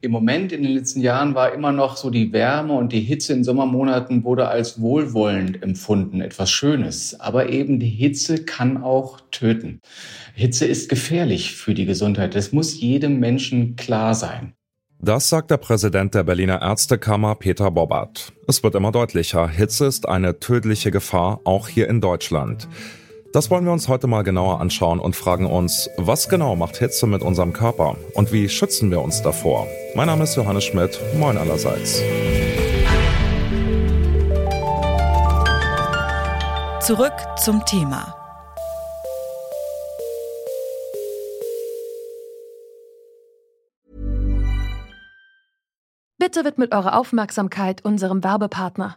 Im Moment in den letzten Jahren war immer noch so die Wärme und die Hitze in Sommermonaten wurde als wohlwollend empfunden, etwas Schönes. Aber eben die Hitze kann auch töten. Hitze ist gefährlich für die Gesundheit. Das muss jedem Menschen klar sein. Das sagt der Präsident der Berliner Ärztekammer Peter Bobbert. Es wird immer deutlicher, Hitze ist eine tödliche Gefahr, auch hier in Deutschland. Das wollen wir uns heute mal genauer anschauen und fragen uns, was genau macht Hitze mit unserem Körper und wie schützen wir uns davor? Mein Name ist Johannes Schmidt, moin allerseits. Zurück zum Thema. Bitte widmet eure Aufmerksamkeit unserem Werbepartner.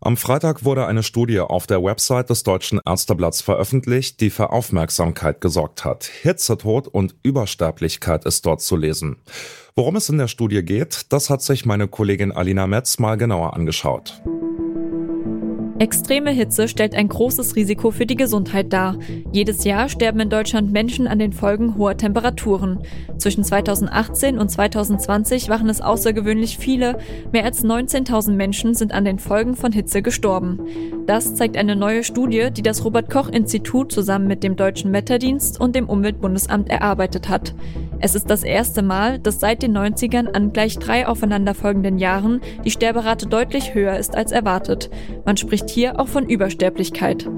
Am Freitag wurde eine Studie auf der Website des Deutschen Ärzteblatts veröffentlicht, die für Aufmerksamkeit gesorgt hat. Hitzetod und Übersterblichkeit ist dort zu lesen. Worum es in der Studie geht, das hat sich meine Kollegin Alina Metz mal genauer angeschaut. Extreme Hitze stellt ein großes Risiko für die Gesundheit dar. Jedes Jahr sterben in Deutschland Menschen an den Folgen hoher Temperaturen. Zwischen 2018 und 2020 waren es außergewöhnlich viele. Mehr als 19.000 Menschen sind an den Folgen von Hitze gestorben. Das zeigt eine neue Studie, die das Robert Koch Institut zusammen mit dem Deutschen Wetterdienst und dem Umweltbundesamt erarbeitet hat. Es ist das erste Mal, dass seit den 90ern an gleich drei aufeinanderfolgenden Jahren die Sterberate deutlich höher ist als erwartet. Man spricht hier auch von Übersterblichkeit.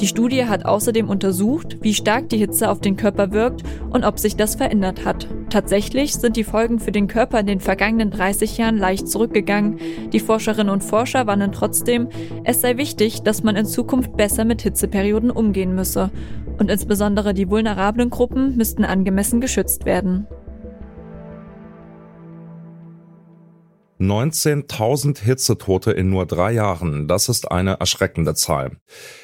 Die Studie hat außerdem untersucht, wie stark die Hitze auf den Körper wirkt und ob sich das verändert hat. Tatsächlich sind die Folgen für den Körper in den vergangenen 30 Jahren leicht zurückgegangen. Die Forscherinnen und Forscher warnen trotzdem, es sei wichtig, dass man in Zukunft besser mit Hitzeperioden umgehen müsse. Und insbesondere die vulnerablen Gruppen müssten angemessen geschützt werden. 19.000 Hitzetote in nur drei Jahren, das ist eine erschreckende Zahl.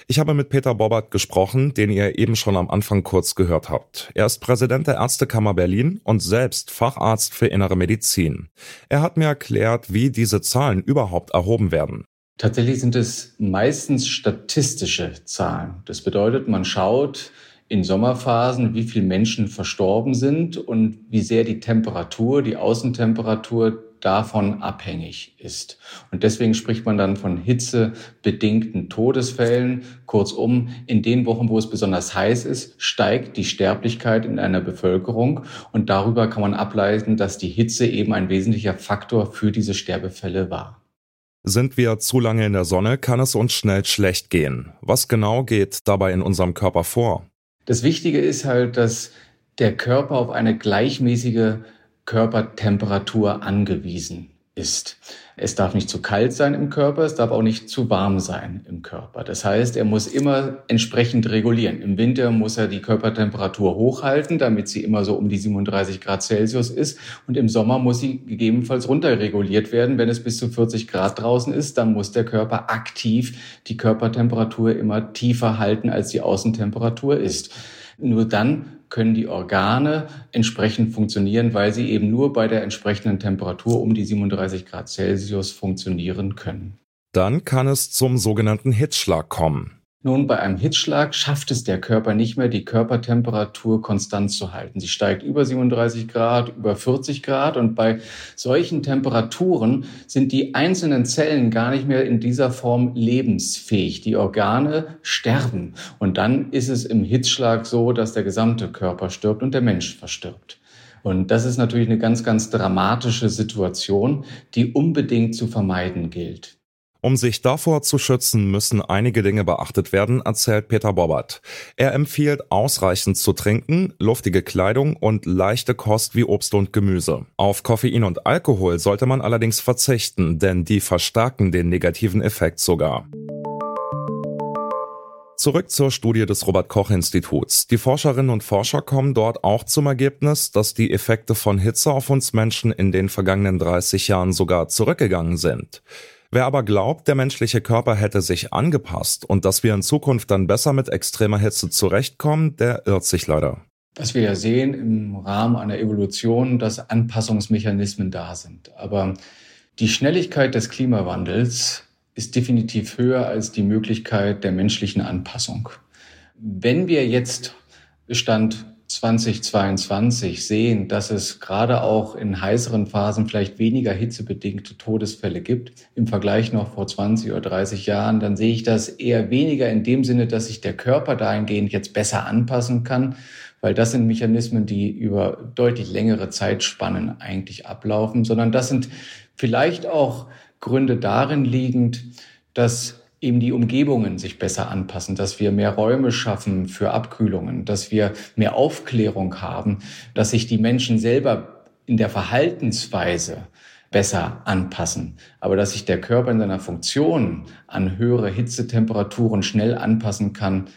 Ich habe mit Peter Bobbert gesprochen, den ihr eben schon am Anfang kurz gehört habt. Er ist Präsident der Ärztekammer Berlin und selbst Facharzt für innere Medizin. Er hat mir erklärt, wie diese Zahlen überhaupt erhoben werden. Tatsächlich sind es meistens statistische Zahlen. Das bedeutet, man schaut in Sommerphasen, wie viele Menschen verstorben sind und wie sehr die Temperatur, die Außentemperatur davon abhängig ist. Und deswegen spricht man dann von hitzebedingten Todesfällen. Kurzum, in den Wochen, wo es besonders heiß ist, steigt die Sterblichkeit in einer Bevölkerung. Und darüber kann man ableiten, dass die Hitze eben ein wesentlicher Faktor für diese Sterbefälle war. Sind wir zu lange in der Sonne, kann es uns schnell schlecht gehen. Was genau geht dabei in unserem Körper vor? Das Wichtige ist halt, dass der Körper auf eine gleichmäßige Körpertemperatur angewiesen ist. Es darf nicht zu kalt sein im Körper, es darf auch nicht zu warm sein im Körper. Das heißt, er muss immer entsprechend regulieren. Im Winter muss er die Körpertemperatur hochhalten, damit sie immer so um die 37 Grad Celsius ist. Und im Sommer muss sie gegebenenfalls runterreguliert werden. Wenn es bis zu 40 Grad draußen ist, dann muss der Körper aktiv die Körpertemperatur immer tiefer halten, als die Außentemperatur ist. Nur dann können die Organe entsprechend funktionieren, weil sie eben nur bei der entsprechenden Temperatur um die 37 Grad Celsius funktionieren können. Dann kann es zum sogenannten Hitzschlag kommen. Nun, bei einem Hitzschlag schafft es der Körper nicht mehr, die Körpertemperatur konstant zu halten. Sie steigt über 37 Grad, über 40 Grad und bei solchen Temperaturen sind die einzelnen Zellen gar nicht mehr in dieser Form lebensfähig. Die Organe sterben und dann ist es im Hitzschlag so, dass der gesamte Körper stirbt und der Mensch verstirbt. Und das ist natürlich eine ganz, ganz dramatische Situation, die unbedingt zu vermeiden gilt. Um sich davor zu schützen, müssen einige Dinge beachtet werden, erzählt Peter Bobbert. Er empfiehlt ausreichend zu trinken, luftige Kleidung und leichte Kost wie Obst und Gemüse. Auf Koffein und Alkohol sollte man allerdings verzichten, denn die verstärken den negativen Effekt sogar. Zurück zur Studie des Robert Koch Instituts. Die Forscherinnen und Forscher kommen dort auch zum Ergebnis, dass die Effekte von Hitze auf uns Menschen in den vergangenen 30 Jahren sogar zurückgegangen sind. Wer aber glaubt, der menschliche Körper hätte sich angepasst und dass wir in Zukunft dann besser mit extremer Hitze zurechtkommen, der irrt sich leider. Was wir ja sehen im Rahmen einer Evolution, dass Anpassungsmechanismen da sind. Aber die Schnelligkeit des Klimawandels ist definitiv höher als die Möglichkeit der menschlichen Anpassung. Wenn wir jetzt Stand 2022 sehen, dass es gerade auch in heißeren Phasen vielleicht weniger hitzebedingte Todesfälle gibt im Vergleich noch vor 20 oder 30 Jahren, dann sehe ich das eher weniger in dem Sinne, dass sich der Körper dahingehend jetzt besser anpassen kann, weil das sind Mechanismen, die über deutlich längere Zeitspannen eigentlich ablaufen, sondern das sind vielleicht auch Gründe darin liegend, dass eben die Umgebungen sich besser anpassen, dass wir mehr Räume schaffen für Abkühlungen, dass wir mehr Aufklärung haben, dass sich die Menschen selber in der Verhaltensweise besser anpassen. Aber dass sich der Körper in seiner Funktion an höhere Hitzetemperaturen schnell anpassen kann,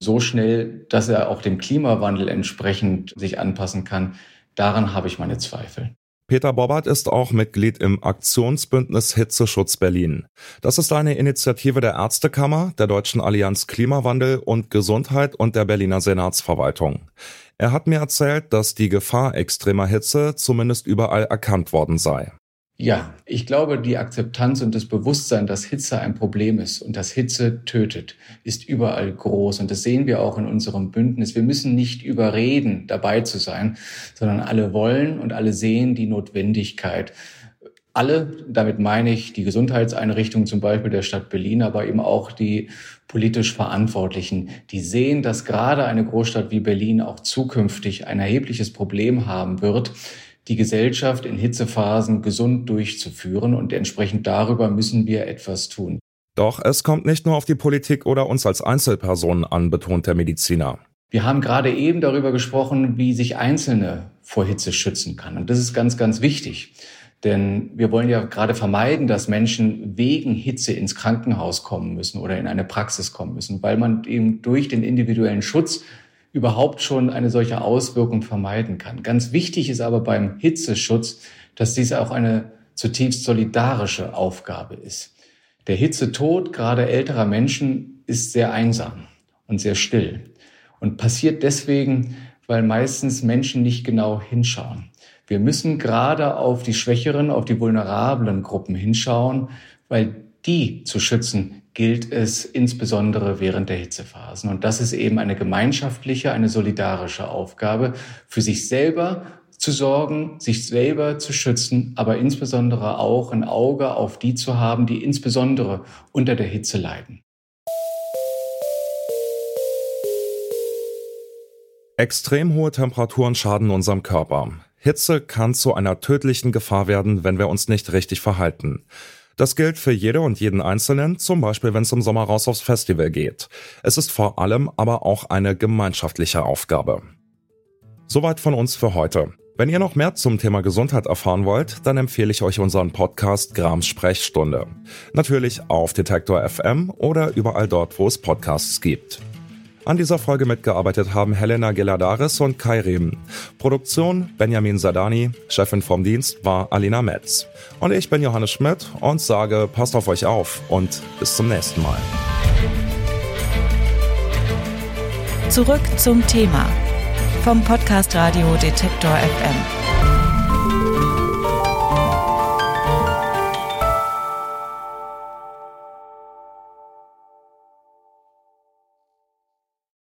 so schnell, dass er auch dem Klimawandel entsprechend sich anpassen kann, daran habe ich meine Zweifel. Peter Bobbert ist auch Mitglied im Aktionsbündnis Hitzeschutz Berlin. Das ist eine Initiative der Ärztekammer, der Deutschen Allianz Klimawandel und Gesundheit und der Berliner Senatsverwaltung. Er hat mir erzählt, dass die Gefahr extremer Hitze zumindest überall erkannt worden sei. Ja, ich glaube, die Akzeptanz und das Bewusstsein, dass Hitze ein Problem ist und dass Hitze tötet, ist überall groß. Und das sehen wir auch in unserem Bündnis. Wir müssen nicht überreden, dabei zu sein, sondern alle wollen und alle sehen die Notwendigkeit. Alle, damit meine ich die Gesundheitseinrichtungen zum Beispiel der Stadt Berlin, aber eben auch die politisch Verantwortlichen, die sehen, dass gerade eine Großstadt wie Berlin auch zukünftig ein erhebliches Problem haben wird, die Gesellschaft in Hitzephasen gesund durchzuführen und entsprechend darüber müssen wir etwas tun. Doch es kommt nicht nur auf die Politik oder uns als Einzelpersonen an, betont der Mediziner. Wir haben gerade eben darüber gesprochen, wie sich Einzelne vor Hitze schützen kann. Und das ist ganz, ganz wichtig. Denn wir wollen ja gerade vermeiden, dass Menschen wegen Hitze ins Krankenhaus kommen müssen oder in eine Praxis kommen müssen, weil man eben durch den individuellen Schutz überhaupt schon eine solche Auswirkung vermeiden kann. Ganz wichtig ist aber beim Hitzeschutz, dass dies auch eine zutiefst solidarische Aufgabe ist. Der Hitzetod gerade älterer Menschen ist sehr einsam und sehr still und passiert deswegen, weil meistens Menschen nicht genau hinschauen. Wir müssen gerade auf die schwächeren, auf die vulnerablen Gruppen hinschauen, weil die zu schützen gilt es insbesondere während der Hitzephasen. Und das ist eben eine gemeinschaftliche, eine solidarische Aufgabe, für sich selber zu sorgen, sich selber zu schützen, aber insbesondere auch ein Auge auf die zu haben, die insbesondere unter der Hitze leiden. Extrem hohe Temperaturen schaden unserem Körper. Hitze kann zu einer tödlichen Gefahr werden, wenn wir uns nicht richtig verhalten. Das gilt für jede und jeden Einzelnen, zum Beispiel wenn es im Sommer raus aufs Festival geht. Es ist vor allem aber auch eine gemeinschaftliche Aufgabe. Soweit von uns für heute. Wenn ihr noch mehr zum Thema Gesundheit erfahren wollt, dann empfehle ich euch unseren Podcast Grams Sprechstunde. Natürlich auf Detektor FM oder überall dort, wo es Podcasts gibt. An dieser Folge mitgearbeitet haben Helena Geladaris und Kai Rehm. Produktion Benjamin Sadani, Chefin vom Dienst war Alina Metz. Und ich bin Johannes Schmidt und sage, passt auf euch auf und bis zum nächsten Mal. Zurück zum Thema vom Podcast Radio Detektor FM.